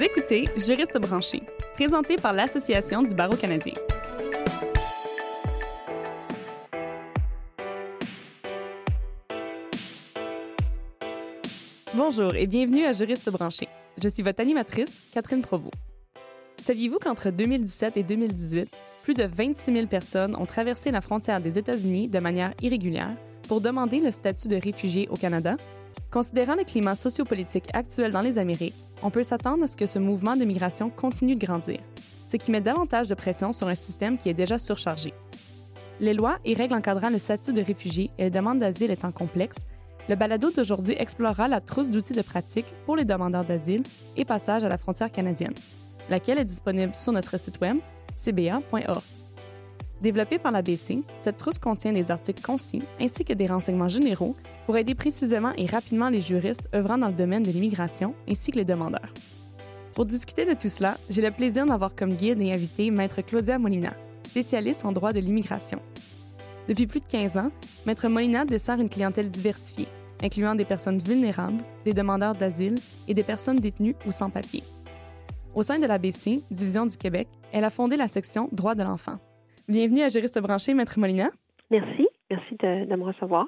Vous écoutez Juriste branché, présenté par l'Association du barreau canadien. Bonjour et bienvenue à Juriste branché. Je suis votre animatrice, Catherine Provost. Saviez-vous qu'entre 2017 et 2018, plus de 26 000 personnes ont traversé la frontière des États-Unis de manière irrégulière pour demander le statut de réfugié au Canada? Considérant le climat sociopolitique actuel dans les Amériques, on peut s'attendre à ce que ce mouvement de migration continue de grandir, ce qui met davantage de pression sur un système qui est déjà surchargé. Les lois et règles encadrant le statut de réfugié et les demandes d'asile étant complexes, le balado d'aujourd'hui explorera la trousse d'outils de pratique pour les demandeurs d'asile et passage à la frontière canadienne, laquelle est disponible sur notre site web cba.org. Développée par la BC, cette trousse contient des articles concis ainsi que des renseignements généraux pour aider précisément et rapidement les juristes œuvrant dans le domaine de l'immigration ainsi que les demandeurs. Pour discuter de tout cela, j'ai le plaisir d'avoir comme guide et invité Maître Claudia Molina, spécialiste en droit de l'immigration. Depuis plus de 15 ans, Maître Molina dessert une clientèle diversifiée, incluant des personnes vulnérables, des demandeurs d'asile et des personnes détenues ou sans papier. Au sein de l'ABC, Division du Québec, elle a fondé la section Droits de l'enfant. Bienvenue à Juriste branché, Maître Molina. Merci. Merci de, de, me recevoir.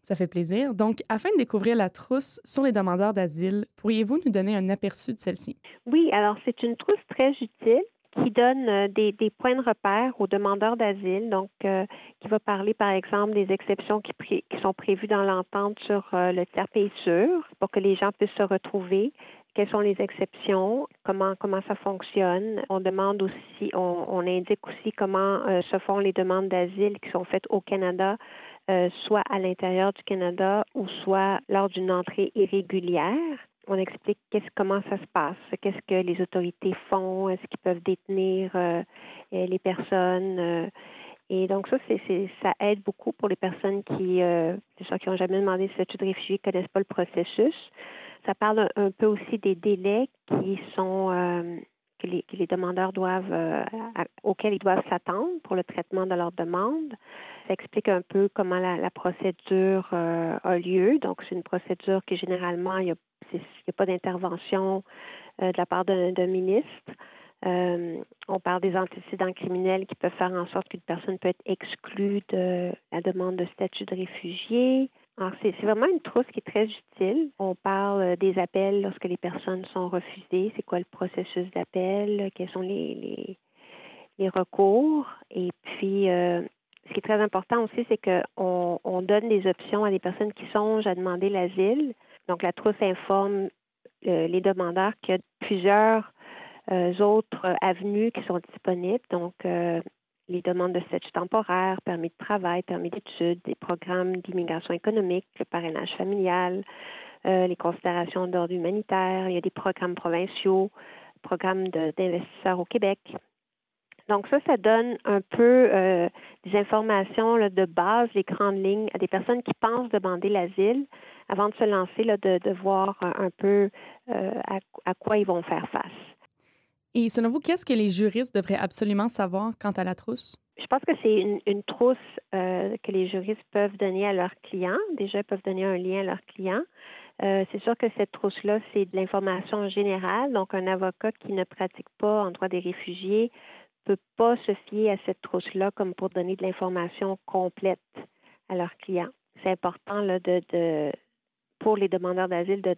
Ça fait plaisir. Donc, afin de découvrir la trousse sur les demandeurs d'asile, pourriez-vous nous donner un aperçu de celle-ci? Oui, alors c'est une trousse très utile qui donne euh, des, des, points de repère aux demandeurs d'asile, donc euh, qui va parler par exemple des exceptions qui, qui sont prévues dans l'entente sur euh, le tiers pays sûr pour que les gens puissent se retrouver, quelles sont les exceptions, comment comment ça fonctionne. On demande aussi, on, on indique aussi comment euh, se font les demandes d'asile qui sont faites au Canada, euh, soit à l'intérieur du Canada ou soit lors d'une entrée irrégulière. On explique comment ça se passe, qu'est-ce que les autorités font, est-ce qu'ils peuvent détenir euh, les personnes. Et donc ça, c'est, ça aide beaucoup pour les personnes qui, euh, qui n'ont jamais demandé le statut de réfugié, connaissent pas le processus. Ça parle un, peu aussi des délais euh, que, les, demandeurs doivent euh, auxquels ils doivent s'attendre pour le traitement de leur demande. Ça explique un peu comment la, procédure euh, a lieu. Donc c'est une procédure qui généralement il n'y a, pas d'intervention de la part d'un, ministre. On parle des antécédents criminels qui peuvent faire en sorte qu'une personne peut être exclue de la demande de statut de réfugié. Alors, c'est, vraiment une trousse qui est très utile. On parle des appels lorsque les personnes sont refusées. C'est quoi le processus d'appel? Quels sont les, recours? Et puis, euh, ce qui est très important aussi, c'est qu'on on donne des options à des personnes qui songent à demander l'asile. Donc, la trousse informe euh, les demandeurs qu'il y a plusieurs euh, autres avenues qui sont disponibles. Donc, euh, les demandes de statut temporaire, permis de travail, permis d'études, des programmes d'immigration économique, le parrainage familial, euh, les considérations d'ordre humanitaire. Il y a des programmes provinciaux, programmes d'investisseurs au Québec. Donc ça, ça donne un peu euh, des informations de base, les grandes lignes à des personnes qui pensent demander l'asile avant de se lancer, de, voir un peu euh, à quoi ils vont faire face. Et selon vous, qu'est-ce que les juristes devraient absolument savoir quant à la trousse? Je pense que c'est une, trousse euh, que les juristes peuvent donner à leurs clients. Déjà, ils peuvent donner un lien à leurs clients. Euh, c'est sûr que cette trousse-là, c'est de l'information générale. Donc, un avocat qui ne pratique pas en droit des réfugiés peut pas se fier à cette trousse-là comme pour donner de l'information complète à leurs clients. C'est important là, de, pour les demandeurs d'asile de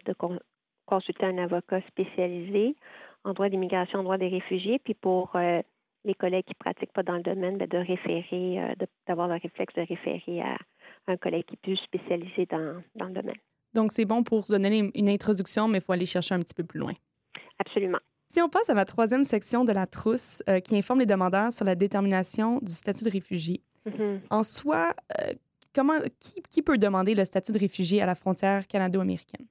consulter un avocat spécialisé en droit d'immigration, en droit des réfugiés, puis pour euh, les collègues qui ne pratiquent pas dans le domaine, bien, de référer, euh, d'avoir le réflexe de référer à un collègue qui est plus spécialisé dans, dans le domaine. Donc, c'est bon pour se donner une introduction, mais il faut aller chercher un petit peu plus loin. Absolument. Si on passe à la troisième section de la trousse euh, qui informe les demandeurs sur la détermination du statut de réfugié, mm-hmm. en soi, euh, comment, qui, qui, peut demander le statut de réfugié à la frontière canado-américaine?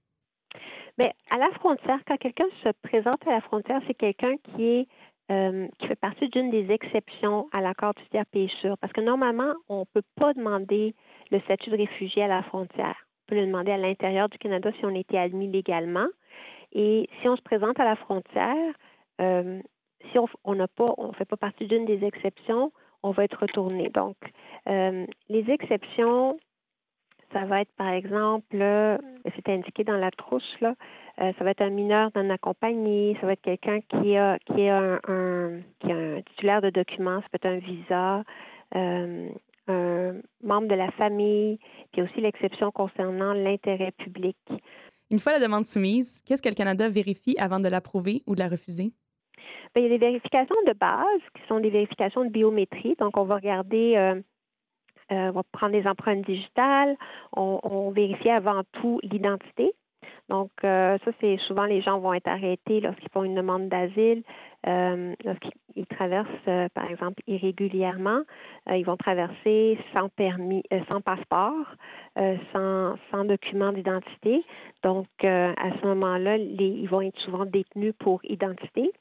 Bien, à la frontière, quand quelqu'un se présente à la frontière, c'est quelqu'un qui est euh, qui fait partie d'une des exceptions à l'accord du tiers pays. Parce que normalement, on ne peut pas demander le statut de réfugié à la frontière. On peut le demander à l'intérieur du Canada si on était admis légalement. Et si on se présente à la frontière, euh, si on n'a pas, on fait pas partie d'une des exceptions, on va être retourné. Donc, euh, les exceptions, ça va être par exemple, c'est indiqué dans la trousse là, ça va être un mineur non accompagné, ça va être quelqu'un qui a qui est un, qui a un titulaire de documents, ça peut être un visa, un membre de la famille, puis aussi l'exception concernant l'intérêt public. Une fois la demande soumise, qu'est-ce que le Canada vérifie avant de l'approuver ou de la refuser? Bien, il y a des vérifications de base qui sont des vérifications de biométrie. Donc, on va regarder, euh, euh, on va prendre des empreintes digitales, on, vérifie avant tout l'identité. Donc, euh, ça, c'est souvent les gens vont être arrêtés lorsqu'ils font une demande d'asile, lorsqu'ils traversent, par exemple, irrégulièrement. ils vont traverser sans permis, sans passeport, sans, sans document d'identité. Donc, à ce moment-là, ils vont être souvent détenus pour identité.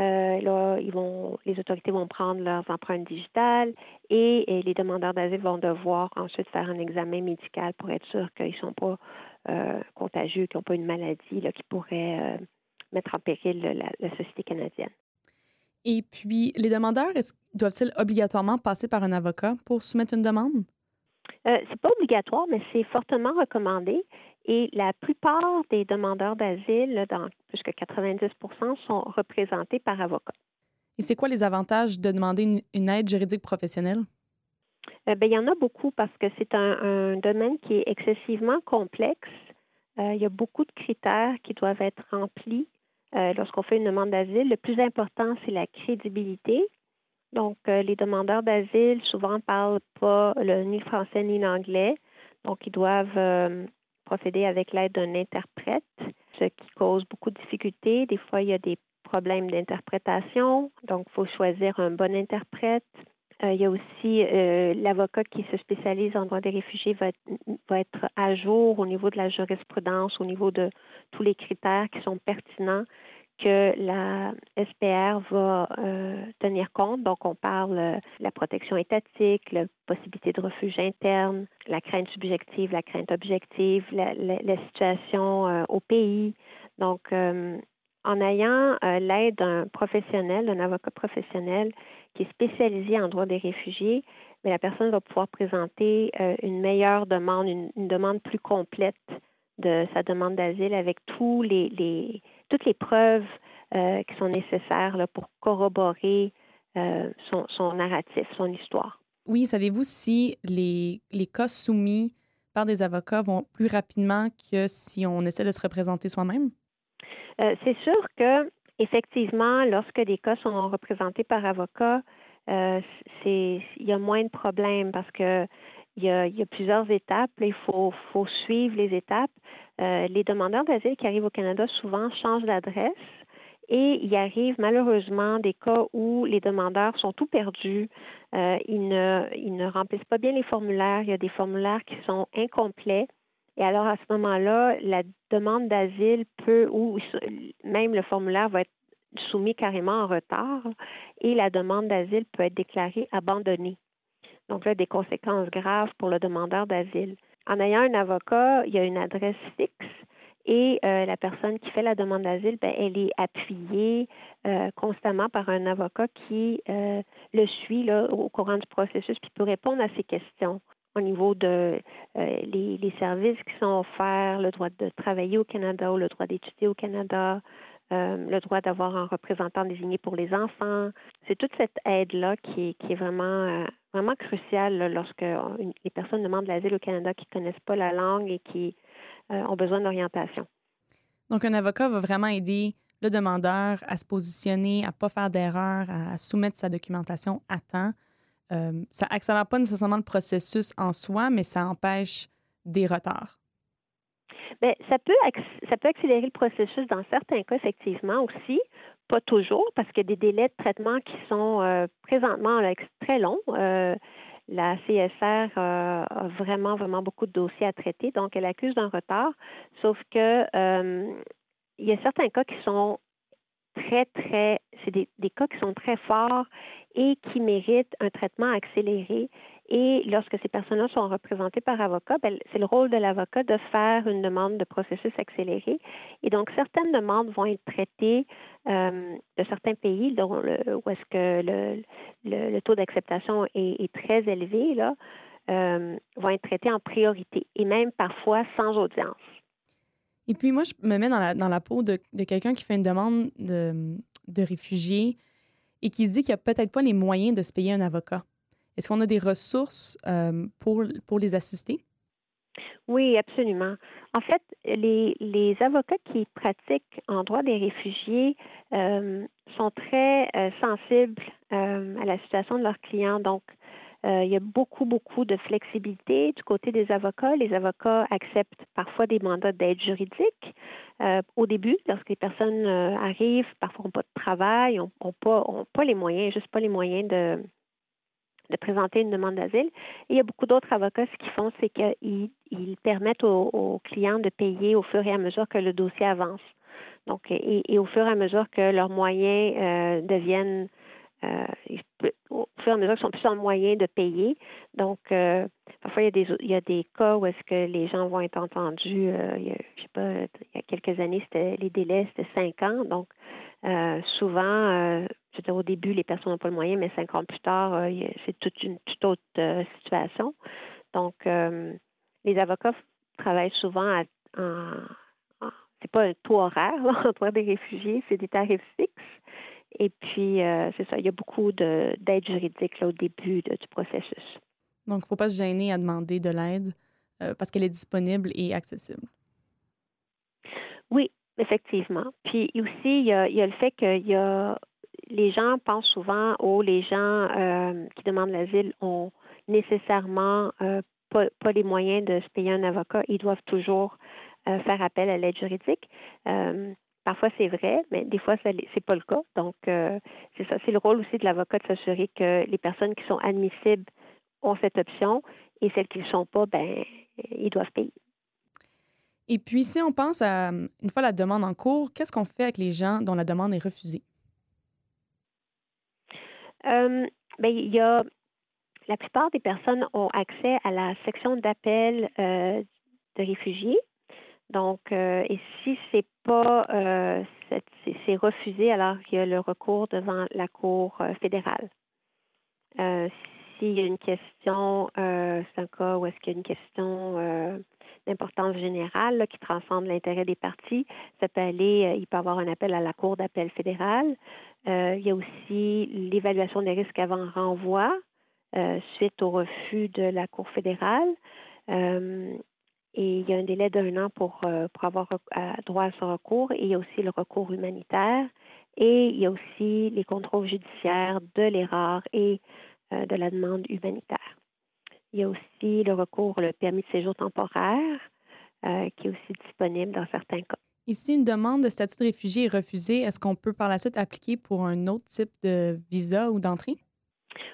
Euh, là, ils vont, les autorités vont prendre leurs empreintes digitales et, les demandeurs d'asile vont devoir ensuite faire un examen médical pour être sûr qu'ils ne sont pas euh, contagieux, qu'ils n'ont pas une maladie là, qui pourrait euh, mettre en péril la, société canadienne. Et puis, les demandeurs, doivent-ils obligatoirement passer par un avocat pour soumettre une demande? Euh, c'est pas obligatoire, mais c'est fortement recommandé. Et la plupart des demandeurs d'asile, dans plus que 90 sont représentés par avocat. Et c'est quoi les avantages de demander une, aide juridique professionnelle? Euh, ben, il y en a beaucoup parce que c'est un, domaine qui est excessivement complexe. Euh, il y a beaucoup de critères qui doivent être remplis euh, lorsqu'on fait une demande d'asile. Le plus important, c'est la crédibilité. Donc, les demandeurs d'asile souvent ne parlent pas le, ni le français ni l'anglais. Donc, ils doivent procéder avec l'aide d'un interprète, ce qui cause beaucoup de difficultés. Des fois, il y a des problèmes d'interprétation, donc il faut choisir un bon interprète. Euh, il y a aussi euh, l'avocat qui se spécialise en droit des réfugiés va va être à jour au niveau de la jurisprudence, au niveau de tous les critères qui sont pertinents que la SPR va euh, tenir compte. Donc, on parle de la protection étatique, la possibilité de refuge interne, la crainte subjective, la crainte objective, la, situation euh, au pays. Donc, euh, en ayant l'aide d'un professionnel, d'un avocat professionnel qui est spécialisé en droit des réfugiés, la personne va pouvoir présenter une meilleure demande, une, demande plus complète de sa demande d'asile avec tous les toutes les preuves euh, qui sont nécessaires là, pour corroborer euh, son, son, narratif, son histoire. Oui, savez-vous si les, les cas soumis par des avocats vont plus rapidement que si on essaie de se représenter soi-même? Euh, c'est sûr que effectivement, lorsque des cas sont représentés par avocat, c'est il y a moins de problèmes parce que il y, a, il y a, plusieurs étapes. Il faut, suivre les étapes. les demandeurs d'asile qui arrivent au Canada souvent changent d'adresse et il arrive malheureusement des cas où les demandeurs sont tout perdus. Euh, ils, ne, ils ne remplissent pas bien les formulaires. Il y a des formulaires qui sont incomplets. Et alors, à ce moment-là, la demande d'asile peut, ou même le formulaire va être soumis carrément en retard et la demande d'asile peut être déclarée abandonnée. Donc là, des conséquences graves pour le demandeur d'asile. En ayant un avocat, il y a une adresse fixe et euh, la personne qui fait la demande d'asile, ben, elle est appuyée euh, constamment par un avocat qui euh, le suit au courant du processus, puis peut répondre à ses questions au niveau de les, services qui sont offerts, le droit de travailler au Canada ou le droit d'étudier au Canada, le droit d'avoir un représentant désigné pour les enfants. C'est toute cette aide-là qui qui est vraiment, vraiment cruciale lorsque les personnes demandent l'asile au Canada qui ne connaissent pas la langue et qui euh, ont besoin d'orientation. Donc, un avocat va vraiment aider le demandeur à se positionner, à ne pas faire d'erreur, à soumettre sa documentation à temps. Euh, ça accélère pas nécessairement le processus en soi, mais ça empêche des retards. Bien, ça, peut, ça peut accélérer le processus dans certains cas, effectivement, aussi. Pas toujours, parce qu'il y a des délais de traitement qui sont euh, présentement très longs. Euh, la CSR euh, a vraiment, vraiment beaucoup de dossiers à traiter, donc elle accuse d'un retard, sauf que il y a certains cas qui sont très, très, c'est des, cas qui sont très forts et qui méritent un traitement accéléré. Et lorsque ces personnes-là sont représentées par avocat, ben, c'est le rôle de l'avocat de faire une demande de processus accéléré. Et donc, certaines demandes vont être traitées euh, de certains pays où est-ce que le, taux d'acceptation est, très élevé, euh, vont être traitées en priorité et même parfois sans audience. Et puis moi, je me mets dans la, dans la peau de, de quelqu'un qui fait une demande de, de réfugié et qui se dit qu'il n'y a peut-être pas les moyens de se payer un avocat. Est-ce qu'on a des ressources euh, pour, pour les assister? Oui, absolument. En fait, les, les avocats qui pratiquent en droit des réfugiés euh, sont très euh, sensibles à la situation de leurs clients. Donc, il y a beaucoup, beaucoup de flexibilité du côté des avocats. Les avocats acceptent parfois des mandats d'aide juridique au début, lorsque les personnes arrivent, parfois n'ont pas de travail, n'ont pas, pas les moyens, juste pas les moyens de, de présenter une demande d'asile. Et il y a beaucoup d'autres avocats, ce qu'ils font, c'est qu'ils ils permettent aux, clients de payer au fur et à mesure que le dossier avance. Donc, et, au fur et à mesure que leurs moyens euh, deviennent, euh, au fur et à mesure qu'ils sont plus en moyen de payer. Donc, euh, parfois, il y, a des, il y a des cas où est-ce que les gens vont être entendus, il y a, je sais pas, il y a quelques années, c'était les délais, c'était cinq ans. Donc, souvent, je veux dire, au début, les personnes n'ont pas le moyen, mais cinq ans plus tard, euh, c'est toute une toute autre euh, situation. Donc, euh, les avocats travaillent souvent à, en, c'est pas un taux horaire en droit des réfugiés, c'est des tarifs fixes. Et puis, c'est ça, il y a beaucoup d'aide juridique au début du processus. Donc, il ne faut pas se gêner à demander de l'aide parce qu'elle est disponible et accessible. Oui, effectivement. Puis aussi, il y a, il y a le fait qu'il y a les gens pensent souvent, oh, les gens euh, qui demandent l'asile ont nécessairement euh, pas, les moyens de se payer un avocat. Ils doivent toujours euh, faire appel à l'aide juridique. Parfois, c'est vrai, mais des fois, ce n'est pas le cas. Donc, c'est ça. C'est le rôle aussi de l'avocat de s'assurer que les personnes qui sont admissibles ont cette option et celles qui ne le sont pas, ben, ils doivent payer. Et puis, si on pense à une fois la demande en cours, qu'est-ce qu'on fait avec les gens dont la demande est refusée? Euh, ben, il y a la plupart des personnes ont accès à la section d'appel euh, de réfugiés. Donc, euh, et si c'est pas c'est refusé, alors il y a le recours devant la Cour fédérale. S'il y a une question, c'est un cas où est-ce qu'il y a une question d'importance générale qui transcende l'intérêt des parties, ça peut aller, il peut avoir un appel à la Cour d'appel fédérale. Euh, il y a aussi l'évaluation des risques avant renvoi euh, suite au refus de la Cour fédérale. Euh, et il y a un délai d'un an pour, pour avoir droit à ce recours. Et il y a aussi le recours humanitaire. Et il y a aussi les contrôles judiciaires de l'erreur et de la demande humanitaire. Il y a aussi le recours, le permis de séjour temporaire, qui est aussi disponible dans certains cas. Et si une demande de statut de réfugié est refusée, est-ce qu'on peut par la suite appliquer pour un autre type de visa ou d'entrée?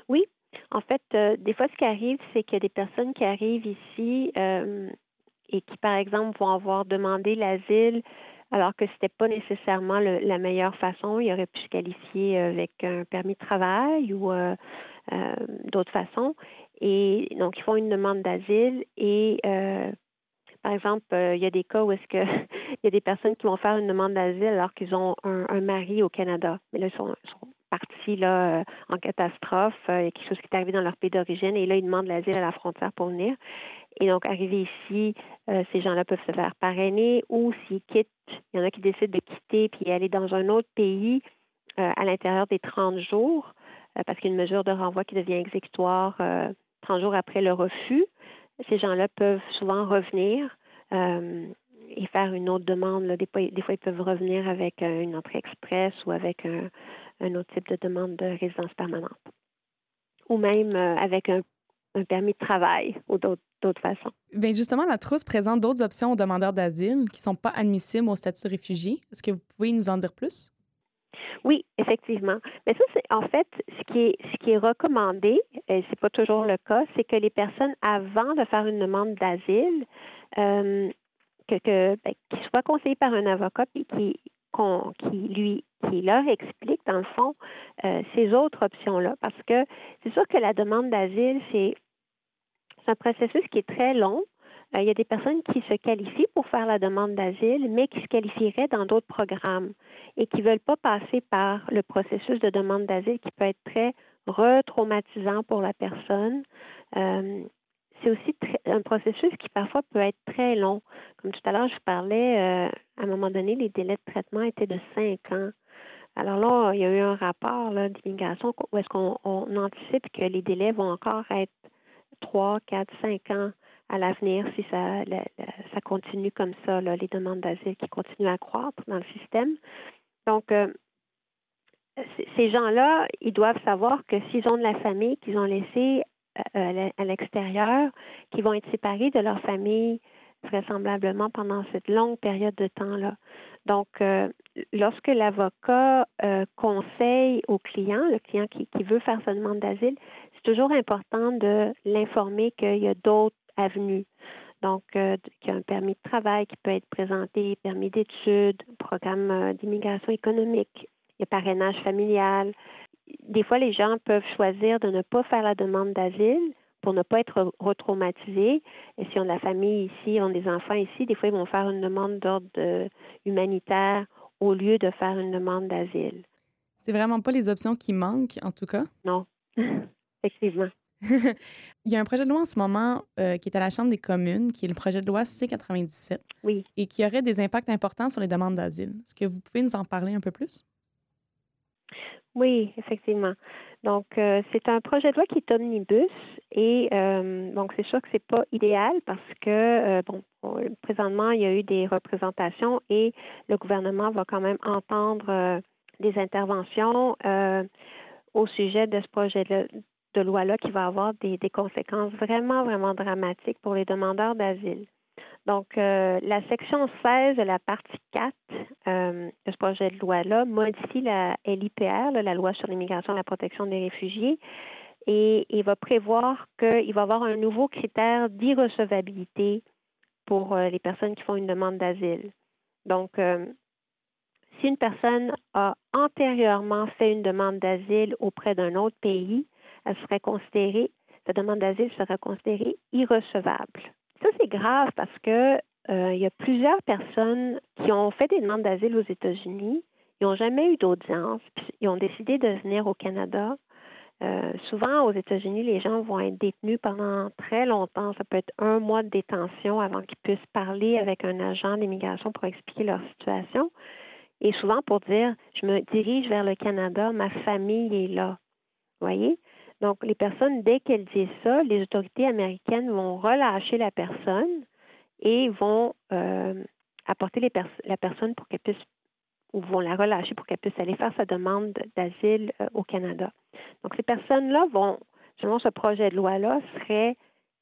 Oui. En fait, euh, des fois, ce qui arrive, c'est qu'il y a des personnes qui arrivent ici euh, et qui, par exemple, vont avoir demandé l'asile alors que ce n'était pas nécessairement la meilleure façon. Ils auraient pu se qualifier avec un permis de travail ou euh, d'autres façons. Et donc, ils font une demande d'asile et par exemple, euh, il y a des cas où est-ce que il y a des personnes qui vont faire une demande d'asile alors qu'ils ont un, mari au Canada. Mais là, ils sont, partis là, euh, en catastrophe. Euh, il y a quelque chose qui est arrivé dans leur pays d'origine et là, ils demandent l'asile à la frontière pour venir. Et donc, arriver ici, ces gens-là peuvent se faire parrainer ou s'ils quittent, il y en a qui décident de quitter puis aller dans un autre pays à l'intérieur des 30 jours parce qu'il y a une mesure de renvoi qui devient exécutoire 30 jours après le refus ces gens-là peuvent souvent revenir euh, et faire une autre demande. Des, fois, ils peuvent revenir avec une entrée express ou avec un, autre type de demande de résidence permanente. Ou même euh, avec un, permis de travail ou d'autres façons. Bien, justement, la trousse présente d'autres options aux demandeurs d'asile qui ne sont pas admissibles au statut de réfugié. Est-ce que vous pouvez nous en dire plus? Oui, effectivement. Mais ça, c'est en fait ce qui est ce qui est recommandé, et c'est pas toujours le cas, c'est que les personnes avant de faire une demande d'asile, euh, que, que ben, qu'ils soient conseillés par un avocat et qui qui lui qui leur explique dans le fond euh, ces autres options là, parce que c'est sûr que la demande d'asile c'est un processus qui est très long. Euh, il y a des personnes qui se qualifient pour faire la demande d'asile, mais qui se qualifieraient dans d'autres programmes et qui ne veulent pas passer par le processus de demande d'asile qui peut être très retraumatisant pour la personne. Euh, c'est aussi un processus qui parfois peut être très long. Comme tout à l'heure, je parlais, euh, à un moment donné, les délais de traitement étaient de cinq ans. Alors là, il y a eu un rapport d'immigration où est-ce qu'on anticipe que les délais vont encore être trois, quatre, cinq ans à l'avenir si ça, ça continue comme ça, les demandes d'asile qui continuent à croître dans le système. Donc, euh, ces gens-là, ils doivent savoir que s'ils ont de la famille qu'ils ont laissée euh, à l'extérieur, qu'ils vont être séparés de leur famille vraisemblablement pendant cette longue période de temps-là. Donc, euh, lorsque l'avocat conseille au client, le client qui, veut faire sa demande d'asile, toujours important de l'informer qu'il y a d'autres avenues. Donc, euh, qu'il y a un permis de travail qui peut être présenté, permis d'études, programme euh, d'immigration économique, il y a parrainage familial. Des fois, les gens peuvent choisir de ne pas faire la demande d'asile pour ne pas être retraumatisés. Et si on a de la famille ici, on a des enfants ici, des fois, ils vont faire une demande d'ordre euh, humanitaire au lieu de faire une demande d'asile. C'est vraiment pas les options qui manquent, en tout cas? Non, effectivement. Il y a un projet de loi en ce moment euh, qui est à la Chambre des communes, qui est le projet de loi C-97. Oui. Et qui aurait des impacts importants sur les demandes d'asile. Est-ce que vous pouvez nous en parler un peu plus? Oui, effectivement. Donc, euh, c'est un projet de loi qui est omnibus et euh, donc c'est sûr que c'est pas idéal parce que bon, présentement il y a eu des représentations et le gouvernement va quand même entendre des interventions au sujet de ce projet de, loi-là qui va avoir des, conséquences vraiment, vraiment dramatiques pour les demandeurs d'asile. Donc, euh, la section 16 de la partie 4 euh, de ce projet de loi-là modifie la LIPR, la loi sur l'immigration et la protection des réfugiés, et, va prévoir qu'il va y avoir un nouveau critère d'irrecevabilité pour euh, les personnes qui font une demande d'asile. Donc, si une personne a antérieurement fait une demande d'asile auprès d'un autre pays, elle serait considérée, sa demande d'asile serait considérée irrecevable. Ça, c'est grave parce que euh, il y a plusieurs personnes qui ont fait des demandes d'asile aux États-Unis, ils n'ont jamais eu d'audience, puis ils ont décidé de venir au Canada. Euh, souvent, aux États-Unis, les gens vont être détenus pendant très longtemps. Ça peut être un mois de détention avant qu'ils puissent parler avec un agent d'immigration pour expliquer leur situation. Et souvent pour dire, je me dirige vers le Canada, ma famille est là. Vous voyez? Donc, les personnes, dès qu'elles disent ça, les autorités américaines vont relâcher la personne et vont euh, apporter la personne pour qu'elle puisse, ou vont la relâcher pour qu'elle puisse aller faire sa demande d'asile euh, au Canada. Donc, ces personnes-là vont, selon ce projet de loi-là, seraient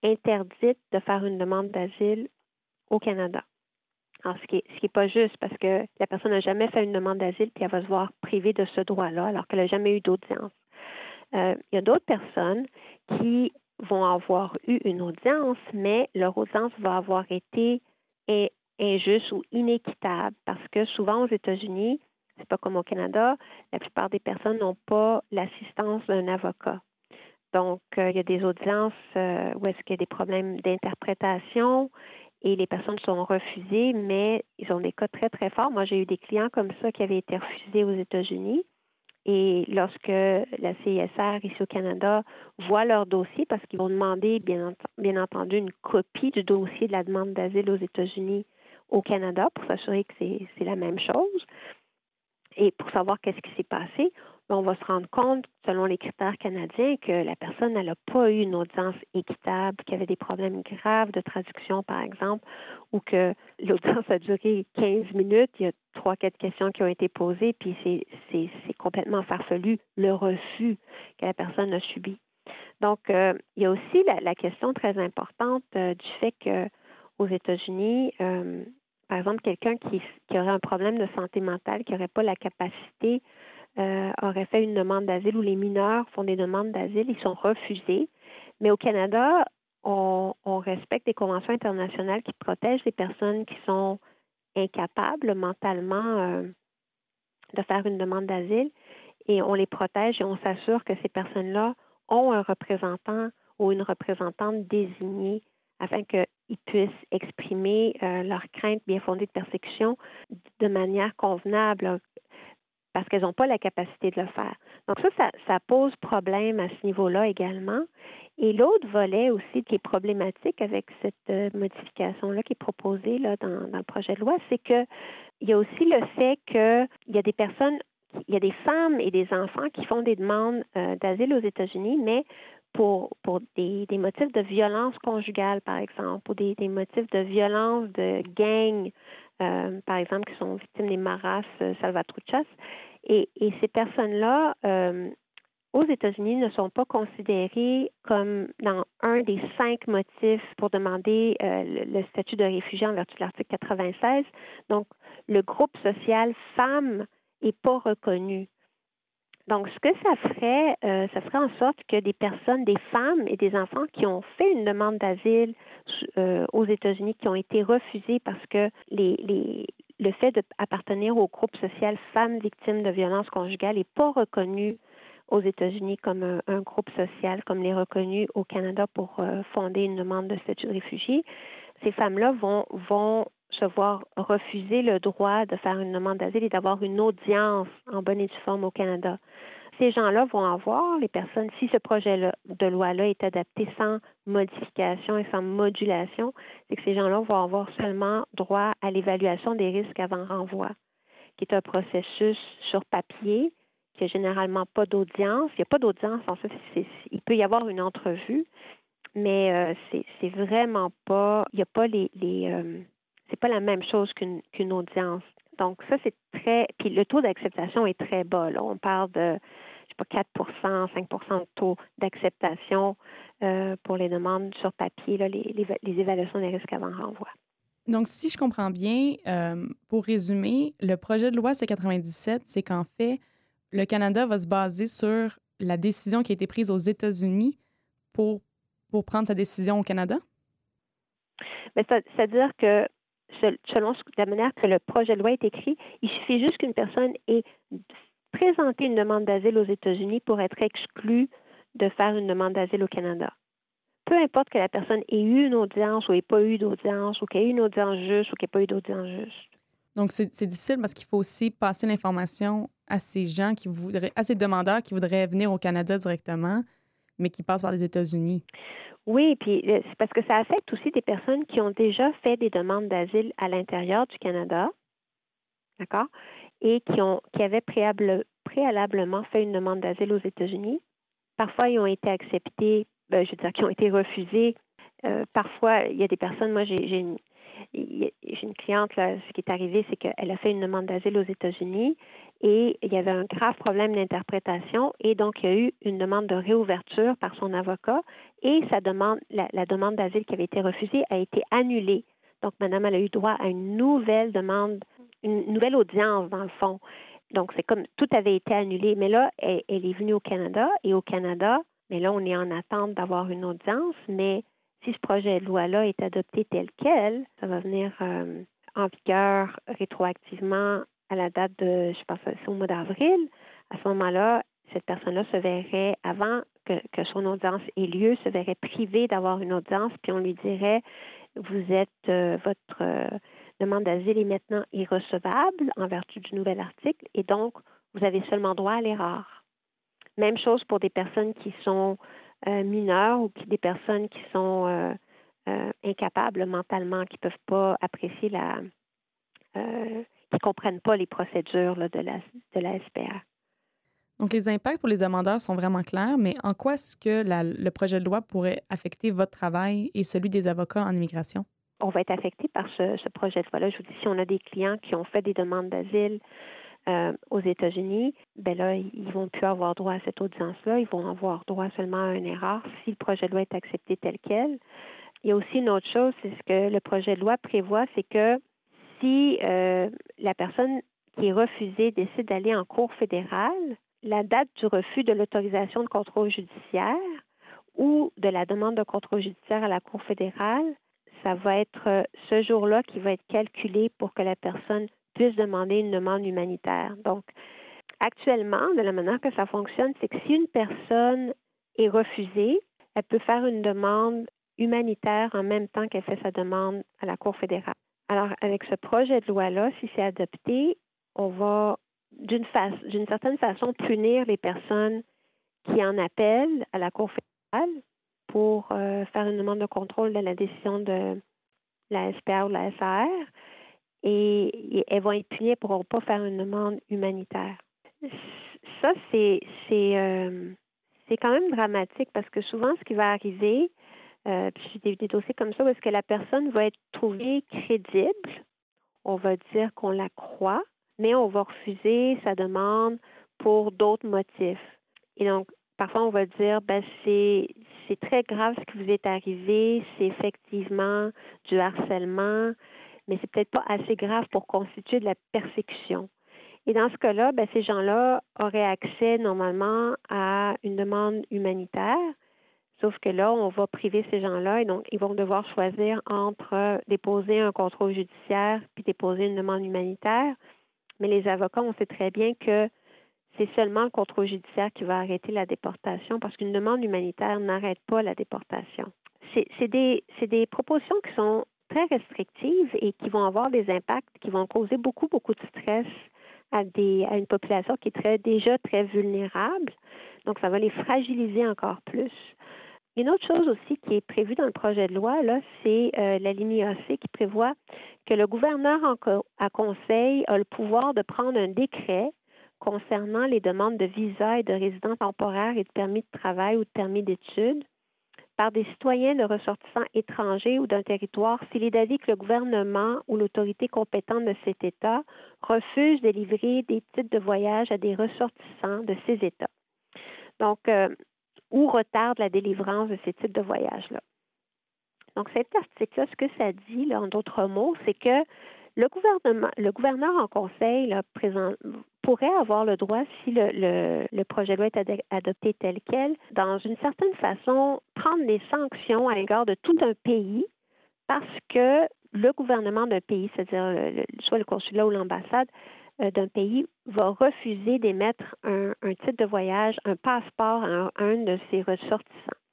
interdites de faire une demande d'asile au Canada. Alors, ce qui n'est pas juste parce que la personne n'a jamais fait une demande d'asile puis elle va se voir privée de ce droit-là alors qu'elle n'a jamais eu d'audience. Euh, il y a d'autres personnes qui vont avoir eu une audience, mais leur audience va avoir été injuste ou inéquitable parce que souvent aux États-Unis, c'est pas comme au Canada, la plupart des personnes n'ont pas l'assistance d'un avocat. Donc, euh, il y a des audiences euh, où est-ce qu'il y a des problèmes d'interprétation et les personnes sont refusées, mais ils ont des cas très, très forts. Moi, j'ai eu des clients comme ça qui avaient été refusés aux États-Unis et lorsque la CISR ici au Canada voit leur dossier, parce qu'ils vont demander, bien, bien entendu, une copie du dossier de la demande d'asile aux États-Unis au Canada pour s'assurer que c'est la même chose. Et pour savoir qu'est-ce qui s'est passé, on va se rendre compte, selon les critères canadiens, que la personne n'a pas eu une audience équitable, qu'il y avait des problèmes graves de traduction, par exemple, ou que l'audience a duré 15 minutes, il y a trois, quatre questions qui ont été posées, puis c'est complètement farfelu le refus que la personne a subi. Donc, euh, il y a aussi la, question très importante euh, du fait que aux États-Unis, euh, par exemple, quelqu'un qui, qui, aurait un problème de santé mentale, qui n'aurait pas la capacité euh, aurait fait une demande d'asile ou les mineurs font des demandes d'asile, ils sont refusés. Mais au Canada, on, respecte des conventions internationales qui protègent les personnes qui sont incapables mentalement euh, de faire une demande d'asile et on les protège et on s'assure que ces personnes-là ont un représentant ou une représentante désignée afin qu'ils puissent exprimer euh, leurs craintes bien fondées de persécution de manière convenable parce qu'elles n'ont pas la capacité de le faire. Donc ça, ça, pose problème à ce niveau-là également. Et l'autre volet aussi qui est problématique avec cette euh, modification-là qui est proposée là, dans, le projet de loi, c'est que il y a aussi le fait qu'il y a des personnes, il y a des femmes et des enfants qui font des demandes euh, d'asile aux États-Unis, mais pour, des, motifs de violence conjugale, par exemple, ou des, des motifs de violence de gang, euh, par exemple, qui sont victimes des maras euh, salvatruchas. Et, ces personnes-là, euh, aux États-Unis, ne sont pas considérées comme dans un des cinq motifs pour demander le, le, statut de réfugié en vertu de l'article 96. Donc, le groupe social femme n'est pas reconnu. Donc, ce que ça ferait, euh, ça ferait en sorte que des personnes, des femmes et des enfants qui ont fait une demande d'asile euh, aux États-Unis, qui ont été refusées parce que les, les, le fait d'appartenir au groupe social femmes victimes de violences conjugales n'est pas reconnu aux États-Unis comme un, groupe social, comme l'est reconnu au Canada pour euh, fonder une demande de statut de réfugié, ces femmes-là vont, vont se voir refuser le droit de faire une demande d'asile et d'avoir une audience en bonne et due forme au Canada. Ces gens-là vont avoir, les personnes, si ce projet de loi-là est adapté sans modification et sans modulation, c'est que ces gens-là vont avoir seulement droit à l'évaluation des risques avant renvoi, qui est un processus sur papier, qui n'a généralement pas d'audience. Il n'y a pas d'audience, en fait, il peut y avoir une entrevue, mais euh, c'est vraiment pas, il n'y a pas les, euh, c'est pas la même chose qu'une qu'une audience. Donc ça c'est très, puis le taux d'acceptation est très bas. Là. On parle de je sais pas 4% 5% de taux d'acceptation euh, pour les demandes sur papier, là, les, les, les, évaluations des risques avant renvoi. Donc, si je comprends bien, euh, pour résumer, le projet de loi C-97, c'est qu'en fait, le Canada va se baser sur la décision qui a été prise aux États-Unis pour pour prendre sa décision au Canada? C'est-à-dire que selon la manière que le projet de loi est écrit, il suffit juste qu'une personne ait présenté une demande d'asile aux États-Unis pour être exclue de faire une demande d'asile au Canada. Peu importe que la personne ait eu une audience ou ait pas eu d'audience, ou qu'elle ait eu une audience juste ou qu'elle n'ait pas eu d'audience juste. Donc, c'est difficile parce qu'il faut aussi passer l'information à ces gens qui voudraient, à ces demandeurs qui voudraient venir au Canada directement, mais qui passent par les États-Unis. Oui, puis euh, c'est parce que ça affecte aussi des personnes qui ont déjà fait des demandes d'asile à l'intérieur du Canada, d'accord, et qui ont qui avaient préalablement fait une demande d'asile aux États-Unis. Parfois, ils ont été acceptés, ben, je veux dire, qui ont été refusés. Euh, parfois, il y a des personnes, moi j'ai une, j'ai une cliente, là, ce qui est arrivé, c'est qu'elle a fait une demande d'asile aux États-Unis et il y avait un grave problème d'interprétation et donc il y a eu une demande de réouverture par son avocat et sa demande, la, demande d'asile qui avait été refusée a été annulée. Donc, madame, elle a eu droit à une nouvelle demande, une nouvelle audience, dans le fond. Donc, c'est comme tout avait été annulé. Mais là, elle, elle, est venue au Canada et au Canada, mais là, on est en attente d'avoir une audience, mais si ce projet de loi-là est adopté tel quel, ça va venir euh, en vigueur rétroactivement à la date de, je pense, c'est au mois d'avril. À ce moment-là, cette personne-là se verrait, avant que, son audience ait lieu, se verrait privée d'avoir une audience, puis on lui dirait, vous êtes, euh, votre euh, demande d'asile est maintenant irrecevable en vertu du nouvel article, et donc, vous avez seulement droit à l'erreur. Même chose pour des personnes qui sont mineurs ou qui, des personnes qui sont euh, euh, incapables mentalement, qui ne peuvent pas apprécier la. qui ne comprennent pas les procédures de, la, de la SPA. Donc, les impacts pour les demandeurs sont vraiment clairs, mais en quoi est-ce que le projet de loi pourrait affecter votre travail et celui des avocats en immigration? On va être affecté par ce, ce projet de loi-là. Je vous dis, si on a des clients qui ont fait des demandes d'asile euh, aux États-Unis, ben là, ils vont plus avoir droit à cette audience-là. Ils vont avoir droit seulement à une erreur si le projet de loi est accepté tel quel. Il y a aussi une autre chose, c'est ce que le projet de loi prévoit, c'est que si euh, la personne qui est refusée décide d'aller en cour fédérale, la date du refus de l'autorisation de contrôle judiciaire ou de la demande de contrôle judiciaire à la Cour fédérale, ça va être ce jour-là qui va être calculé pour que la personne puisse demander une demande humanitaire. Donc, actuellement, de la manière que ça fonctionne, c'est que si une personne est refusée, elle peut faire une demande humanitaire en même temps qu'elle fait sa demande à la Cour fédérale. Alors, avec ce projet de loi-là, si c'est adopté, on va d'une certaine façon, punir les personnes qui en appellent à la Cour fédérale pour euh, faire une demande de contrôle de la décision de la SPA ou la SAR et, elles vont être punies, elles ne pas faire une demande humanitaire. Ça, c'est euh, quand même dramatique parce que souvent, ce qui va arriver, euh, puis j'ai des dossiers comme ça où que la personne va être trouvée crédible, on va dire qu'on la croit, mais on va refuser sa demande pour d'autres motifs. Et donc, parfois, on va dire, ben, c'est, c'est très grave ce qui vous est arrivé, c'est effectivement du harcèlement, mais c'est peut-être pas assez grave pour constituer de la persécution. Et dans ce cas-là, ben, ces gens-là auraient accès normalement à une demande humanitaire, sauf que là, on va priver ces gens-là et donc ils vont devoir choisir entre déposer un contrôle judiciaire puis déposer une demande humanitaire. Mais les avocats, on sait très bien que c'est seulement le contrôle judiciaire qui va arrêter la déportation parce qu'une demande humanitaire n'arrête pas la déportation. C'est des, des propositions qui sont très restrictives et qui vont avoir des impacts qui vont causer beaucoup, beaucoup de stress à, des, à une population qui est très, déjà très vulnérable. Donc, ça va les fragiliser encore plus. Une autre chose aussi qui est prévue dans le projet de loi, là, c'est euh, la ligne AC qui prévoit que le gouverneur à conseil a le pouvoir de prendre un décret concernant les demandes de visa et de résidence temporaire et de permis de travail ou de permis d'études par des citoyens de ressortissants étrangers ou d'un territoire s'il est d'avis que le gouvernement ou l'autorité compétente de cet État refuse de livrer des titres de voyage à des ressortissants de ces États. Donc, euh, ou retarde la délivrance de ces titres de voyage-là? Donc, cet article-là, ce que ça dit, en d'autres mots, c'est que le gouvernement, le gouverneur en conseil présent, pourrait avoir le droit, si le, projet de loi est adopté tel quel, dans une certaine façon, prendre des sanctions à l'égard de tout un pays parce que le gouvernement d'un pays, c'est-à-dire soit le consulat ou l'ambassade euh, d'un pays, va refuser d'émettre un, titre de voyage, un passeport à un de ses ressortissants.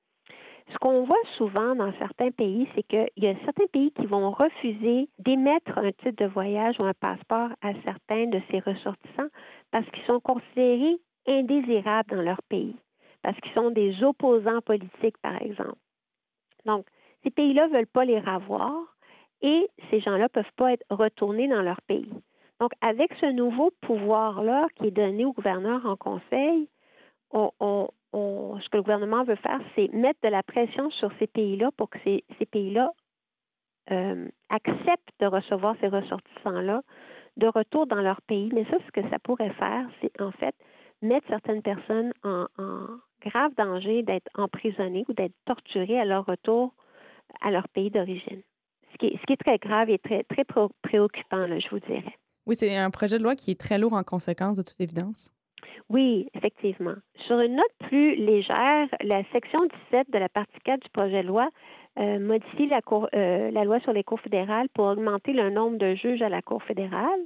Ce qu'on voit souvent dans certains pays, c'est qu'il y a certains pays qui vont refuser d'émettre un titre de voyage ou un passeport à certains de ces ressortissants parce qu'ils sont considérés indésirables dans leur pays, parce qu'ils sont des opposants politiques, par exemple. Donc, ces pays-là ne veulent pas les ravoir et ces gens-là ne peuvent pas être retournés dans leur pays. Donc, avec ce nouveau pouvoir-là qui est donné au gouverneur en conseil, on, ce que le gouvernement veut faire, c'est mettre de la pression sur ces pays-là pour que ces, pays-là euh, acceptent de recevoir ces ressortissants-là de retour dans leur pays. Mais ça, ce que ça pourrait faire, c'est en fait mettre certaines personnes en, grave danger d'être emprisonnées ou d'être torturées à leur retour à leur pays d'origine. Ce qui, est, très grave et très, très préoccupant, je vous dirais. Oui, c'est un projet de loi qui est très lourd en conséquence, de toute évidence. Oui, effectivement. Sur une note plus légère, la section 17 de la partie 4 du projet de loi euh, modifie la, euh, la loi sur les cours fédérales pour augmenter le nombre de juges à la Cour fédérale.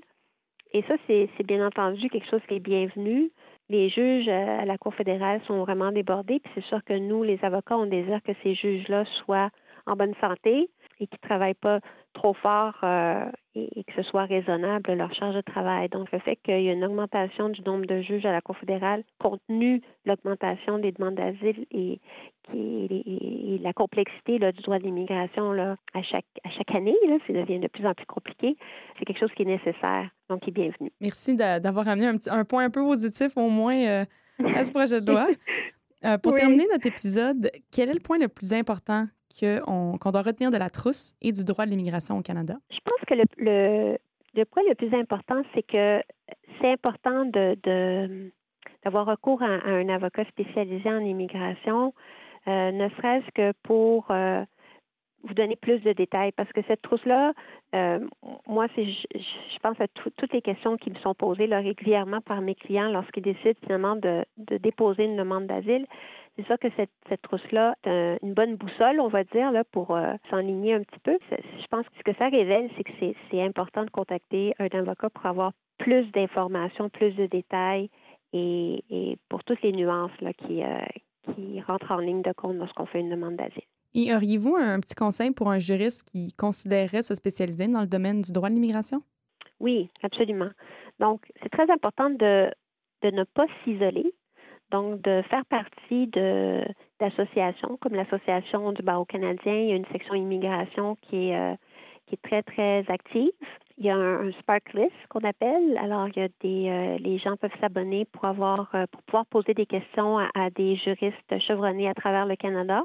Et ça, c'est bien entendu quelque chose qui est bienvenu. Les juges euh, à la Cour fédérale sont vraiment débordés, puis c'est sûr que nous, les avocats, on désire que ces juges-là soient en bonne santé et qu'ils ne travaillent pas trop fort et, que ce soit raisonnable leur charge de travail. Donc, le fait qu'il y ait une augmentation du nombre de juges à la Cour fédérale, compte tenu l'augmentation des demandes d'asile et, qui, la complexité du droit de l'immigration à chaque, à chaque année, là, ça devient de plus en plus compliqué, c'est quelque chose qui est nécessaire, donc qui est bienvenu. Merci d'avoir amené un, petit, un point un peu positif au moins euh, à ce projet de loi. Euh, pour terminer notre épisode, quel est le point le plus important qu'on doit retenir de la trousse et du droit de l'immigration au Canada? Je pense que le, le, le point le plus important, c'est que c'est important de, d'avoir recours à, un avocat spécialisé en immigration, euh, ne serait-ce que pour euh, vous donner plus de détails parce que cette trousse-là, euh, moi, c'est, je, pense à toutes les questions qui me sont posées régulièrement par mes clients lorsqu'ils décident finalement de, déposer une demande d'asile. C'est ça que cette, trousse-là est une bonne boussole, on va dire, là, pour euh, s'enligner un petit peu. Je pense que ce que ça révèle, c'est que c'est important de contacter un avocat pour avoir plus d'informations, plus de détails et, pour toutes les nuances là, euh, qui rentrent en ligne de compte lorsqu'on fait une demande d'asile. Et auriez-vous un petit conseil pour un juriste qui considérerait se spécialiser dans le domaine du droit de l'immigration? Oui, absolument. Donc, c'est très important de, de ne pas s'isoler, donc de faire partie de d'associations comme l'association du barreau canadien. Il y a une section immigration qui est euh, qui est très très active. Il y a un, Spark List qu'on appelle. Alors, il y a des euh, les gens peuvent s'abonner pour avoir euh, pour pouvoir poser des questions à, des juristes chevronnés à travers le Canada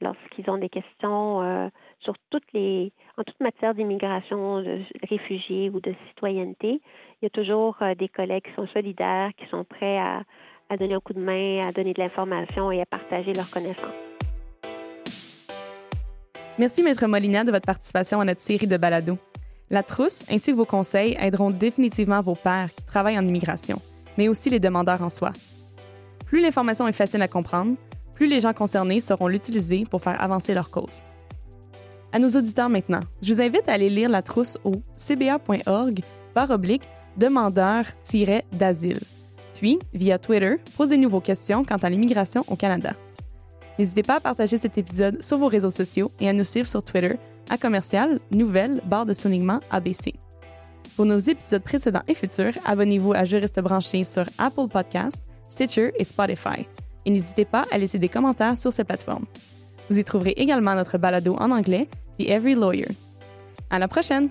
lorsqu'ils ont des questions euh, sur toutes les en toute matière d'immigration, de réfugiés ou de citoyenneté. Il y a toujours des collègues qui sont solidaires, qui sont prêts à, à donner un coup de main, à donner de l'information et à partager leurs connaissances. Merci, Maître Molina, de votre participation à notre série de balados. La trousse ainsi que vos conseils aideront définitivement vos pairs qui travaillent en immigration, mais aussi les demandeurs en soi. Plus l'information est facile à comprendre, plus les gens concernés sauront l'utiliser pour faire avancer leur cause. À nos auditeurs maintenant, je vous invite à aller lire la trousse au cba.org par oblique demandeur-d'asile. Puis, via Twitter, posez-nous vos questions quant à l'immigration au Canada. N'hésitez pas à partager cet épisode sur vos réseaux sociaux et à nous suivre sur Twitter à commercial nouvelle barre de soulignement ABC. Pour nos épisodes précédents et futurs, abonnez-vous à Juriste branché sur Apple Podcasts, Stitcher et Spotify. Et n'hésitez pas à laisser des commentaires sur ces plateformes. Vous y trouverez également notre balado en anglais, The Every Lawyer. À la prochaine!